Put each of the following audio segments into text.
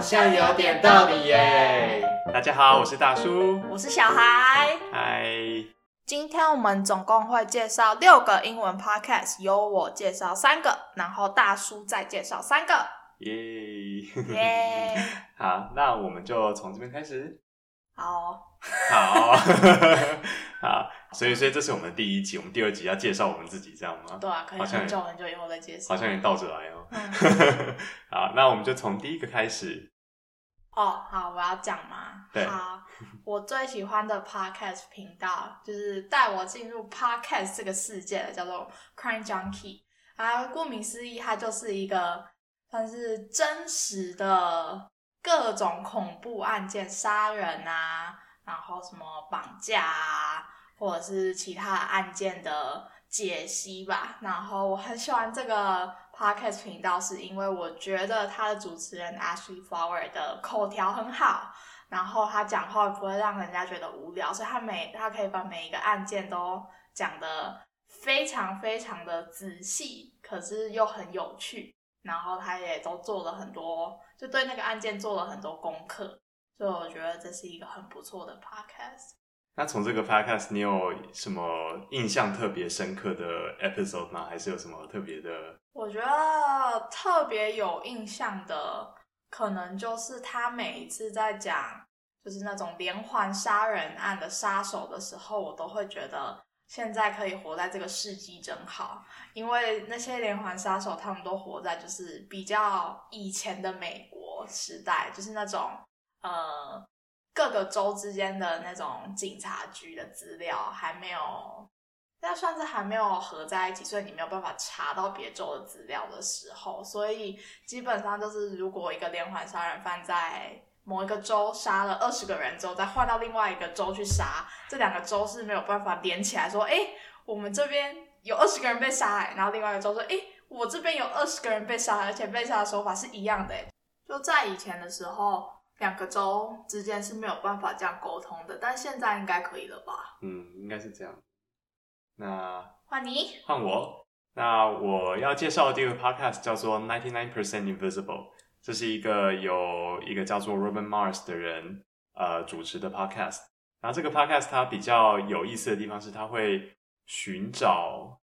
像有点道理耶。大家好，我是大叔，我是小孩。嗨，今天我们总共会介绍六个英文 podcast，由我介绍三个，然后大叔再介绍三个。耶！耶！好，那我们就从这边开始。好，好，好，所以，所以这是我们第一集，我们第二集要介绍我们自己，这样吗？对啊，可以很久很久以后再介绍。好像也倒着来哦。嗯 好，那我们就从第一个开始。哦，好，我要讲吗。对好，我最喜欢的 podcast 频道就是带我进入 podcast 这个世界的，叫做 Crime Junkie。啊，顾名思义，它就是一个算是真实的各种恐怖案件，杀人啊，然后什么绑架啊，或者是其他案件的解析吧。然后我很喜欢这个 podcast 频道，是因为我觉得他的主持人 Ashley Flower 的口条很好，然后他讲话不会让人家觉得无聊，所以他每他可以把每一个案件都讲的非常非常的仔细，可是又很有趣。然后他也都做了很多，就对那个案件做了很多功课，所以我觉得这是一个很不错的 podcast。那从这个 podcast，你有什么印象特别深刻的 episode 吗？还是有什么特别的？我觉得特别有印象的，可能就是他每一次在讲就是那种连环杀人案的杀手的时候，我都会觉得现在可以活在这个世纪真好，因为那些连环杀手他们都活在就是比较以前的美国时代，就是那种呃各个州之间的那种警察局的资料还没有。那算是还没有合在一起，所以你没有办法查到别州的资料的时候，所以基本上就是，如果一个连环杀人犯在某一个州杀了二十个人之后，再换到另外一个州去杀，这两个州是没有办法连起来说，哎，我们这边有二十个人被杀，哎，然后另外一个州说，哎，我这边有二十个人被杀，而且被杀的手法是一样的，就在以前的时候，两个州之间是没有办法这样沟通的，但现在应该可以了吧？嗯，应该是这样。那换你。换我。那我要介绍的第一个 podcast 叫做 Ninety Nine Percent Invisible，这是一个由一个叫做 Robin Mars 的人呃主持的 podcast。然后这个 podcast 它比较有意思的地方是，它会寻找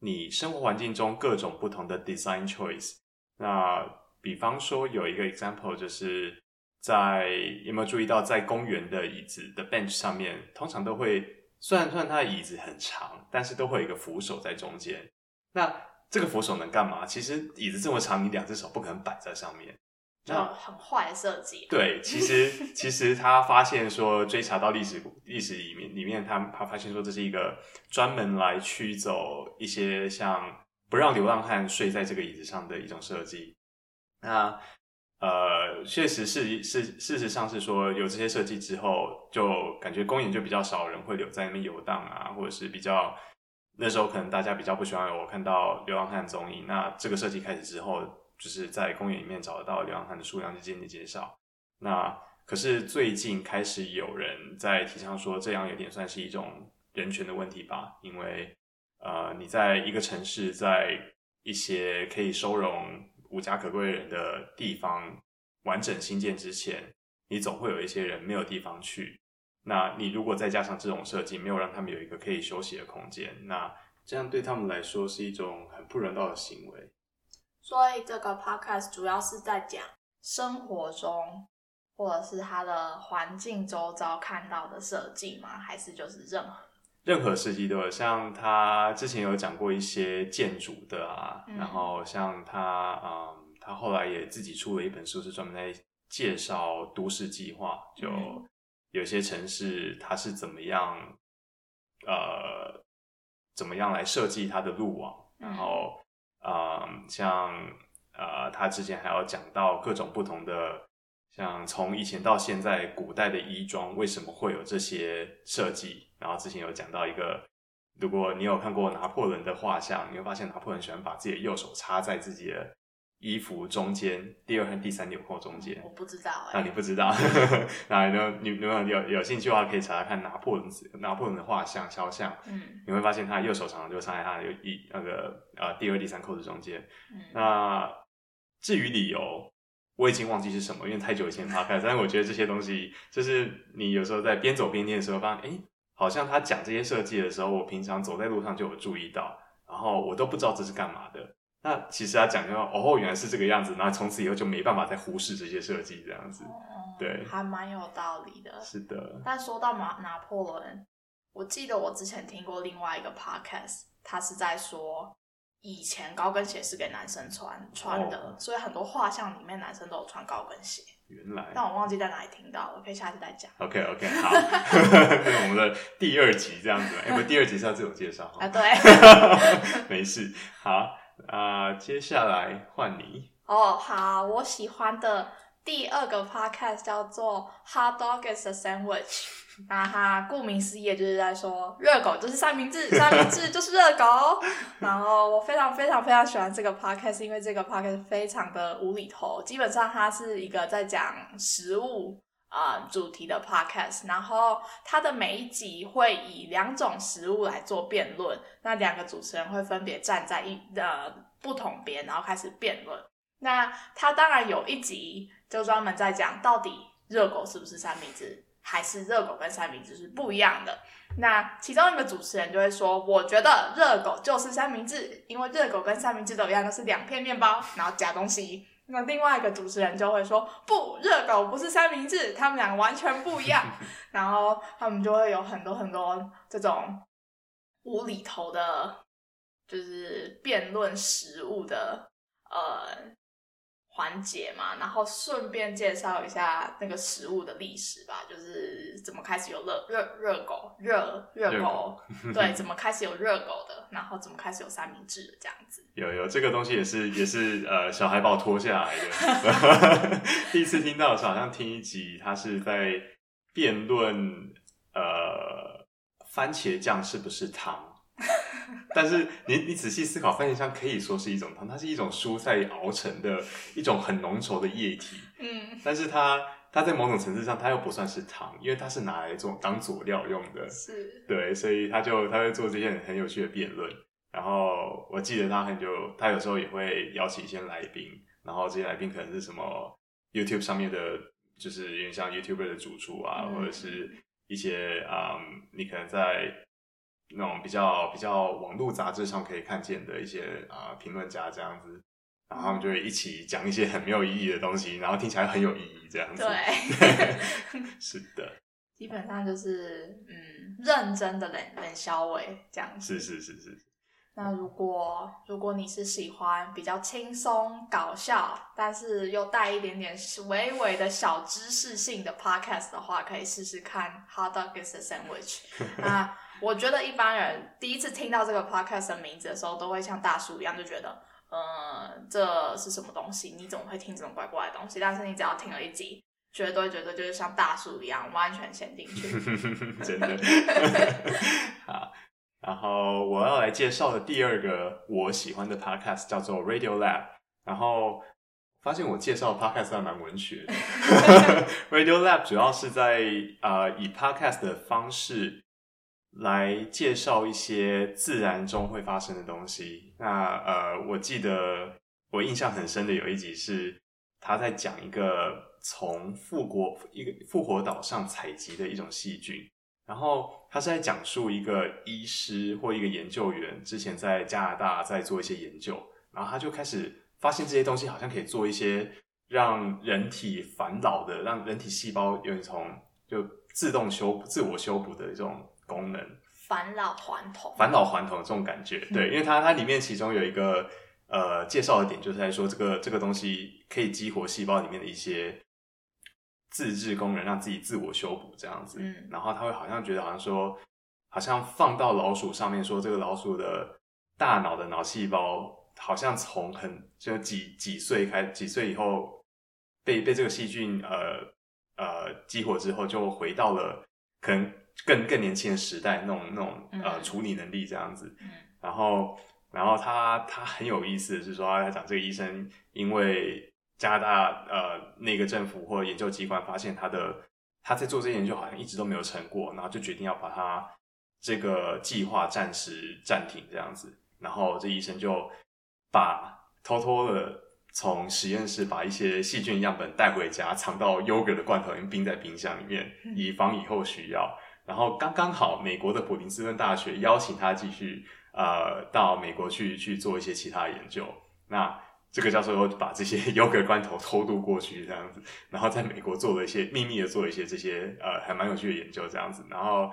你生活环境中各种不同的 design choice。那比方说有一个 example 就是在有没有注意到，在公园的椅子的 bench 上面，通常都会。虽然虽然它的椅子很长，但是都会有一个扶手在中间。那这个扶手能干嘛？其实椅子这么长，你两只手不可能摆在上面，那很坏的设计。对，其实其实他发现说，追查到历史历史里面里面，他他发现说这是一个专门来驱走一些像不让流浪汉睡在这个椅子上的一种设计。那呃，确实是是，事实上是说有这些设计之后，就感觉公园就比较少人会留在那边游荡啊，或者是比较那时候可能大家比较不喜欢我看到流浪汉踪影。那这个设计开始之后，就是在公园里面找得到流浪汉的数量就渐渐减少。那可是最近开始有人在提倡说，这样有点算是一种人权的问题吧？因为呃，你在一个城市，在一些可以收容。无家可归人的地方完整新建之前，你总会有一些人没有地方去。那你如果再加上这种设计，没有让他们有一个可以休息的空间，那这样对他们来说是一种很不人道的行为。所以这个 podcast 主要是在讲生活中或者是他的环境周遭看到的设计吗？还是就是任何任何设计都有？像他之前有讲过一些建筑的啊，然后像他嗯，他后来也自己出了一本书，是专门在介绍都市计划，就有些城市它是怎么样呃怎么样来设计它的路网，然后嗯，像呃他之前还要讲到各种不同的。像从以前到现在，古代的衣装为什么会有这些设计？然后之前有讲到一个，如果你有看过拿破仑的画像，你会发现拿破仑喜欢把自己的右手插在自己的衣服中间，第二和第三纽扣中间。我不知道，那你不知道？那你如果有有兴趣的话，可以查查看拿破仑拿破仑的画像肖像。嗯，你会发现他右手常常就插在他的一那个呃第二、第三扣子中间。嗯，那至于理由。我已经忘记是什么，因为太久以前 podcast。但是我觉得这些东西，就是你有时候在边走边念的时候，发现哎，好像他讲这些设计的时候，我平常走在路上就有注意到，然后我都不知道这是干嘛的。那其实他讲就哦，原来是这个样子，那从此以后就没办法再忽视这些设计这样子。对，还蛮有道理的。是的。但说到拿拿破仑，我记得我之前听过另外一个 podcast，他是在说以前高跟鞋是给男生穿穿的，所以很多画像里面男生都有穿高跟鞋。原来。但我忘记在哪里听到了，可以下次再讲。OK OK，好，我们的第二集这样子，哎，不，第二集是要自我介绍 啊，对，没事，好。啊，接下来换你哦。好，我喜欢的第二个 podcast 叫做《Hot Dog is a Sandwich 》，那它顾名思义就是在说热狗就是三明治，三明治就是热狗。然后我非常非常非常喜欢这个 podcast，因为这个 podcast 非常的无厘头，基本上它是一个在讲食物。啊，主题的 podcast，然后它的每一集会以两种食物来做辩论，那两个主持人会分别站在一呃不同边，然后开始辩论。那它当然有一集就专门在讲到底热狗是不是三明治，还是热狗跟三明治是不一样的。那其中一个主持人就会说，我觉得热狗就是三明治，因为热狗跟三明治都一样，都是两片面包，然后夹东西。那另外一个主持人就会说：“不，热狗不是三明治，他们两个完全不一样。”然后他们就会有很多很多这种无厘头的，就是辩论食物的呃。环节嘛，然后顺便介绍一下那个食物的历史吧，就是怎么开始有热热热狗热热狗，对，怎么开始有热狗的，然后怎么开始有三明治的这样子。有有这个东西也是也是呃小孩把我拖下来的，第一次听到的时候好像听一集，他是在辩论呃番茄酱是不是汤。但是你你仔细思考，番茄酱可以说是一种汤，它是一种蔬菜熬成的一种很浓稠的液体。嗯，但是它它在某种层次上，它又不算是汤，因为它是拿来做当佐料用的。是，对，所以他就他会做这些很有趣的辩论。然后我记得他很久，他有时候也会邀请一些来宾，然后这些来宾可能是什么 YouTube 上面的，就是有点像 YouTuber 的主厨啊，或者是一些啊，你可能在。那种比较比较网络杂志上可以看见的一些啊评论家这样子，然后他们就会一起讲一些很没有意义的东西，然后听起来很有意义这样子。对，是的。基本上就是嗯，认真的冷冷消委这样子。是是是是。那如果如果你是喜欢比较轻松搞笑，但是又带一点点微微的小知识性的 podcast 的话，可以试试看《Hot Dog is a Sandwich 》那。我觉得一般人第一次听到这个 podcast 的名字的时候，都会像大叔一样，就觉得，呃，这是什么东西？你怎么会听这种怪怪的东西？但是你只要听了一集，绝对觉得就是像大叔一样，完全陷进去。真的。好，然后我要来介绍的第二个我喜欢的 podcast 叫做 Radio Lab。然后发现我介绍的 podcast 还蛮文学的。Radio Lab 主要是在呃以 podcast 的方式。来介绍一些自然中会发生的东西。那呃，我记得我印象很深的有一集是他在讲一个从复活一个复活岛上采集的一种细菌，然后他是在讲述一个医师或一个研究员之前在加拿大在做一些研究，然后他就开始发现这些东西好像可以做一些让人体返老的，让人体细胞有一种就自动修自我修补的一种。功能返老还童，返老还童的这种感觉，对，因为它它里面其中有一个呃介绍的点，就是在说这个这个东西可以激活细胞里面的一些自制功能，让自己自我修补这样子。嗯，然后他会好像觉得好像说，好像放到老鼠上面说，这个老鼠的大脑的脑细胞好像从很就几几岁开几岁以后被被这个细菌呃呃激活之后，就回到了可能。更更年轻的时代，那种那种呃处理能力这样子，然后然后他他很有意思的是说，他讲这个医生因为加拿大呃那个政府或研究机关发现他的他在做这些研究好像一直都没有成果，然后就决定要把他这个计划暂时暂停这样子，然后这医生就把偷偷的从实验室把一些细菌样本带回家，藏到 yogurt 的罐头里面，冰在冰箱里面，以防以后需要。然后刚刚好，美国的普林斯顿大学邀请他继续呃到美国去去做一些其他研究。那这个教授又把这些 yogurt 罐头偷渡过去，这样子，然后在美国做了一些秘密的做了一些这些呃还蛮有趣的研究，这样子。然后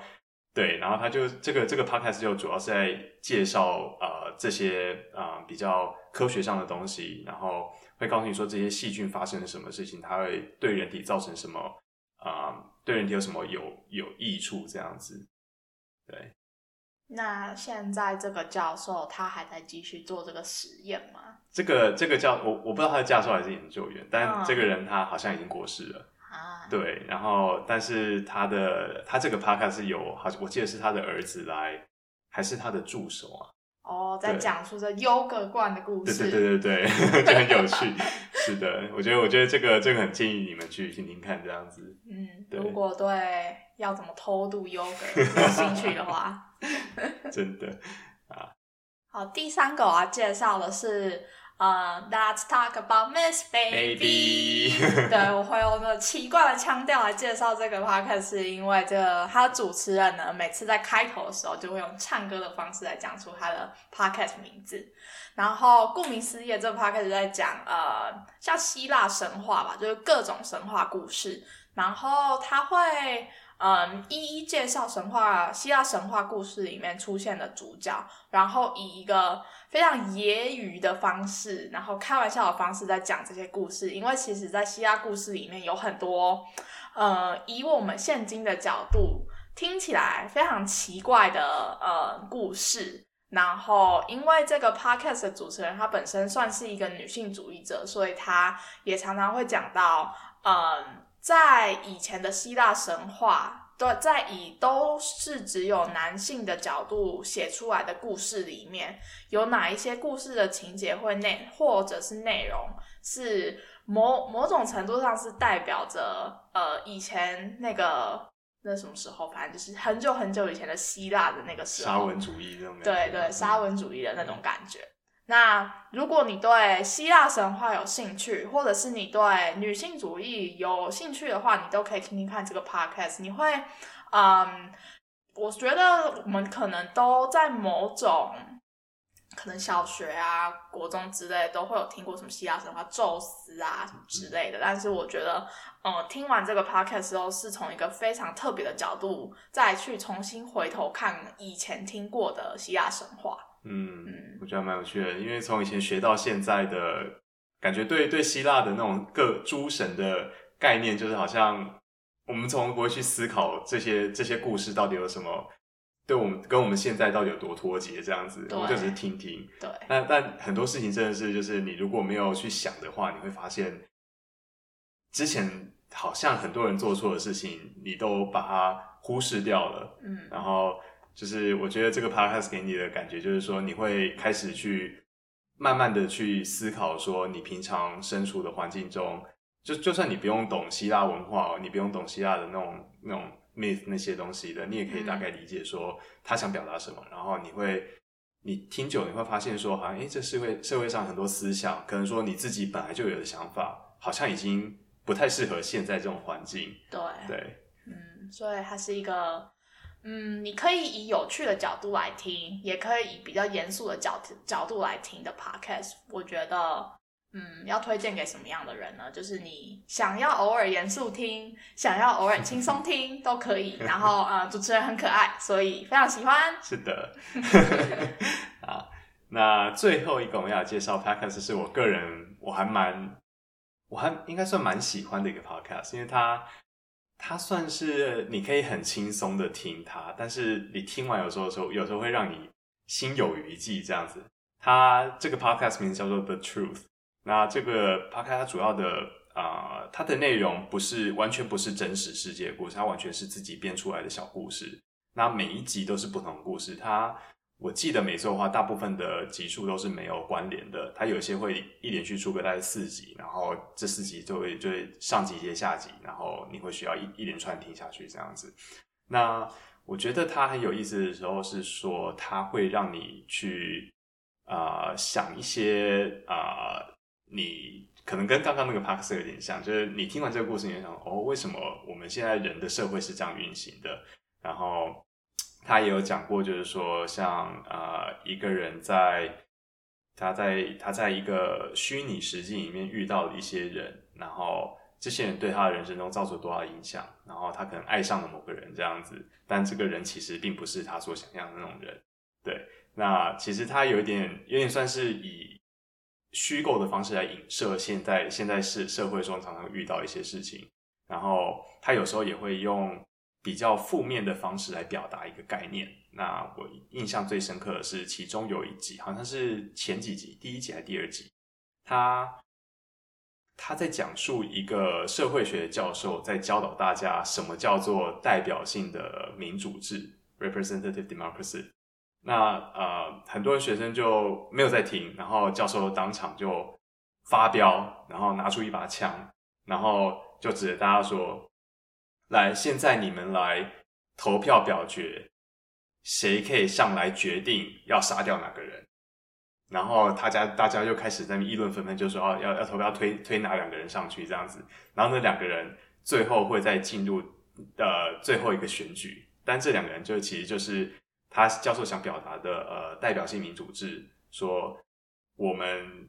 对，然后他就这个这个 podcast 就主要是在介绍呃这些啊比较科学上的东西，然后会告诉你说这些细菌发生了什么事情，它会对人体造成什么啊。对人体有什么有有益处？这样子，对。那现在这个教授他还在继续做这个实验吗？这个这个教我我不知道他是教授还是研究员，但这个人他好像已经过世了啊。对，然后但是他的他这个 podcast 是有好，我记得是他的儿子来，还是他的助手啊？哦，在讲述着优格罐的故事。对对对对对，就很有趣。是的，我觉得我觉得这个这个很建议你们去听听看，这样子。嗯，如果对要怎么偷渡优格 有兴趣的话，真的啊。好，第三个我要介绍的是。呃，Let's talk about Miss Baby。对我会用那奇怪的腔调来介绍这个 podcast，是因为这个他主持人呢，每次在开头的时候就会用唱歌的方式来讲出他的 podcast 名字。然后顾名思义，这个 podcast 在讲呃，像希腊神话吧，就是各种神话故事。然后他会嗯，一一介绍神话希腊神话故事里面出现的主角，然后以一个。非常揶揄的方式，然后开玩笑的方式在讲这些故事，因为其实，在希腊故事里面有很多，呃，以我们现今的角度听起来非常奇怪的呃故事。然后，因为这个 podcast 的主持人她本身算是一个女性主义者，所以她也常常会讲到，嗯，在以前的希腊神话。对，在以都是只有男性的角度写出来的故事里面，有哪一些故事的情节会内或者是内容是某某种程度上是代表着呃以前那个那什么时候，反正就是很久很久以前的希腊的那个时候，沙文主义那种对对沙文主义的那种感觉。那如果你对希腊神话有兴趣，或者是你对女性主义有兴趣的话，你都可以听听看这个 podcast。你会，嗯，我觉得我们可能都在某种可能小学啊、国中之类都会有听过什么希腊神话、宙斯啊什么之类的。但是我觉得，嗯，听完这个 podcast 之后，是从一个非常特别的角度再去重新回头看以前听过的希腊神话。嗯，我觉得蛮有趣的，因为从以前学到现在的感觉，对对希腊的那种各诸神的概念，就是好像我们从不会去思考这些这些故事到底有什么，对我们跟我们现在到底有多脱节这样子，我们就只是听听。对，但但很多事情真的是，就是你如果没有去想的话，你会发现之前好像很多人做错的事情，你都把它忽视掉了。嗯，然后。就是我觉得这个 podcast 给你的感觉，就是说你会开始去慢慢的去思考，说你平常身处的环境中，就就算你不用懂希腊文化，你不用懂希腊的那种那种 myth 那些东西的，你也可以大概理解说他想表达什么。然后你会你听久，你会发现说，好像诶，这社会社会上很多思想，可能说你自己本来就有的想法，好像已经不太适合现在这种环境。对对，嗯，所以它是一个。嗯，你可以以有趣的角度来听，也可以以比较严肃的角角度来听的 podcast。我觉得，嗯，要推荐给什么样的人呢？就是你想要偶尔严肃听，想要偶尔轻松听都可以。然后，呃，主持人很可爱，所以非常喜欢。是的，啊，那最后一个我们要介绍 podcast 是我个人我还蛮，我还应该算蛮喜欢的一个 podcast，因为它。它算是你可以很轻松的听它，但是你听完有时候时候，有时候会让你心有余悸这样子。它这个 podcast 名字叫做 The Truth。那这个 podcast 它主要的啊，它的内容不是完全不是真实世界故事，它完全是自己编出来的小故事。那每一集都是不同的故事，它。我记得没错的话，大部分的集数都是没有关联的。它有些会一连续出个大概四集，然后这四集就会就会上集接下集，然后你会需要一一连串听下去这样子。那我觉得它很有意思的时候是说，它会让你去啊想一些啊你可能跟刚刚那个帕克斯有点像，就是你听完这个故事，你就想哦，为什么我们现在人的社会是这样运行的？然后他也有讲过，就是说像呃一个人在他在他在一个虚拟实境里面遇到了一些人，然后这些人对他的人生中造成多少影响，然后他可能爱上了某个人这样子，但这个人其实并不是他所想象的那种人。对，那其实他有点有点算是以虚构的方式来影射现在现在是社会中常常遇到一些事情，然后他有时候也会用。比较负面的方式来表达一个概念。那我印象最深刻的是，其中有一集，好像是前几集，第一集还是第二集，他他在讲述一个社会学教授在教导大家什么叫做代表性的民主制 （representative democracy）。那呃，很多学生就没有在听，然后教授当场就发飙，然后拿出一把枪，然后就指着大家说。来，现在你们来投票表决，谁可以上来决定要杀掉哪个人？然后大家大家就开始在议论纷纷，就说哦，要要投票推推哪两个人上去这样子。然后那两个人最后会再进入呃最后一个选举，但这两个人就其实就是他教授想表达的呃代表性民主制，说我们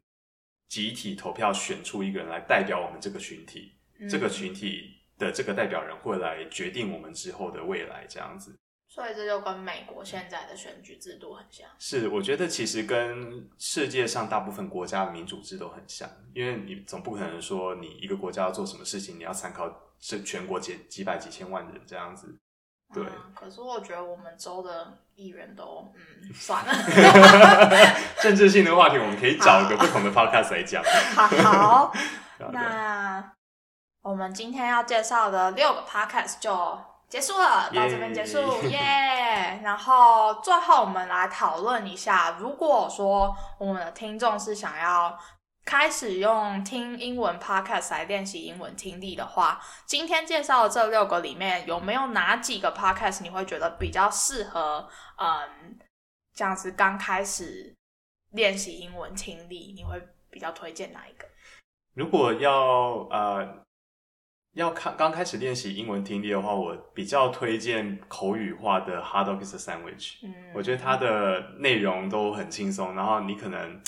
集体投票选出一个人来代表我们这个群体，这个群体。的这个代表人会来决定我们之后的未来，这样子。所以这就跟美国现在的选举制度很像。是，我觉得其实跟世界上大部分国家的民主制都很像，因为你总不可能说你一个国家要做什么事情，你要参考是全国几几百几千万人这样子。对。可是我觉得我们州的议员都，嗯，算了。政治性的话题，我们可以找一个不同的 podcast 来讲。好，那。我们今天要介绍的六个 podcast 就结束了，到这边结束，耶！然后最后我们来讨论一下，如果说我们的听众是想要开始用听英文 podcast 来练习英文听力的话，今天介绍的这六个里面有没有哪几个 podcast 你会觉得比较适合？嗯，这样子刚开始练习英文听力，你会比较推荐哪一个？如果要呃。要看刚开始练习英文听力的话，我比较推荐口语化的 Hard Dog is a Sandwich。嗯，我觉得它的内容都很轻松，然后你可能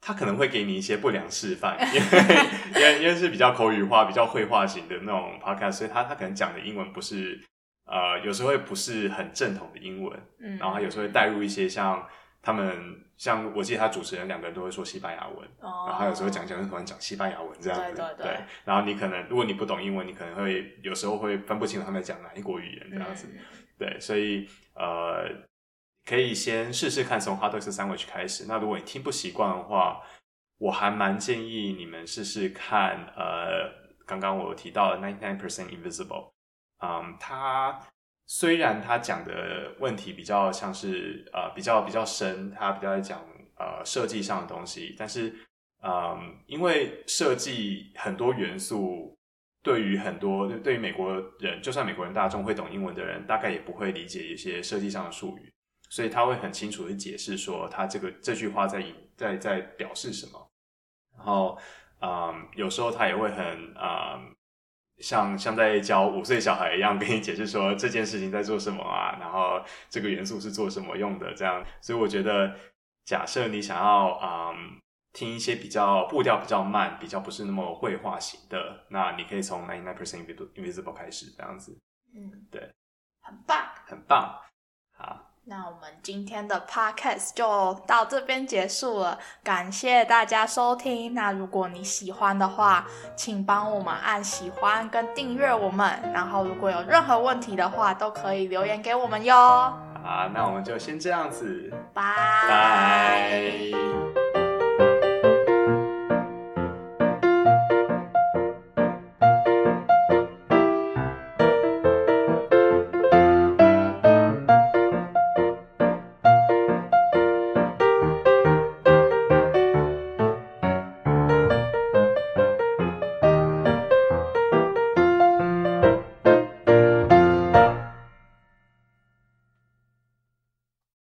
他可能会给你一些不良示范，因为因为因为是比较口语化、比较绘画型的那种 podcast，所以他他可能讲的英文不是呃有时候会不是很正统的英文，嗯，然后它有时候会带入一些像。他们像我记得他主持人两个人都会说西班牙文，然后他有时候讲讲就突然讲西班牙文这样子，对。然后你可能如果你不懂英文，你可能会有时候会分不清楚他们在讲哪一国语言这样子，对。所以呃，可以先试试看从 Hard Dog Sandwich 开始。那如果你听不习惯的话，我还蛮建议你们试试看呃，刚刚我提到的 Ninety Nine Percent Invisible，嗯，他。虽然他讲的问题比较像是呃比较比较深，他比较在讲呃设计上的东西，但是嗯，因为设计很多元素，对于很多对于美国人，就算美国人大众会懂英文的人，大概也不会理解一些设计上的术语，所以他会很清楚的解释说他这个这句话在在在表示什么，然后嗯，有时候他也会很啊。像像在教五岁小孩一样，跟你解释说这件事情在做什么啊，然后这个元素是做什么用的，这样。所以我觉得，假设你想要嗯听一些比较步调比较慢、比较不是那么绘画型的，那你可以从 Ninety Nine Percent Invisible 开始，这样子。嗯，对，很棒，很棒，好。那我们今天的 podcast 就到这边结束了，感谢大家收听。那如果你喜欢的话，请帮我们按喜欢跟订阅我们。然后如果有任何问题的话，都可以留言给我们哟。好，那我们就先这样子，拜拜。